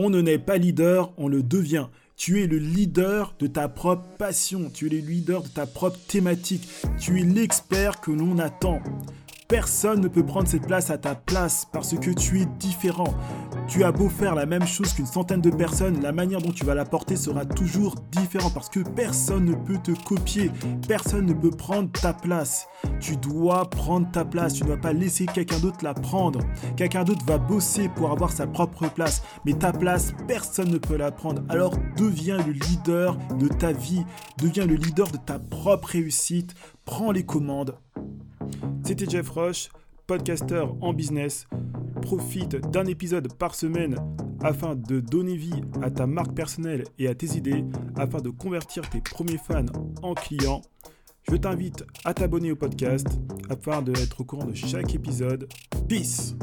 On ne naît pas leader, on le devient. Tu es le leader de ta propre passion, tu es le leader de ta propre thématique, tu es l'expert que l'on attend. Personne ne peut prendre cette place à ta place parce que tu es différent. Tu as beau faire la même chose qu'une centaine de personnes, la manière dont tu vas la porter sera toujours différente parce que personne ne peut te copier, personne ne peut prendre ta place. Tu dois prendre ta place, tu ne dois pas laisser quelqu'un d'autre la prendre. Quelqu'un d'autre va bosser pour avoir sa propre place, mais ta place, personne ne peut la prendre. Alors deviens le leader de ta vie, deviens le leader de ta propre réussite, prends les commandes, c'était Jeff Roche, podcaster en business. Profite d'un épisode par semaine afin de donner vie à ta marque personnelle et à tes idées, afin de convertir tes premiers fans en clients. Je t'invite à t'abonner au podcast afin d'être au courant de chaque épisode. Peace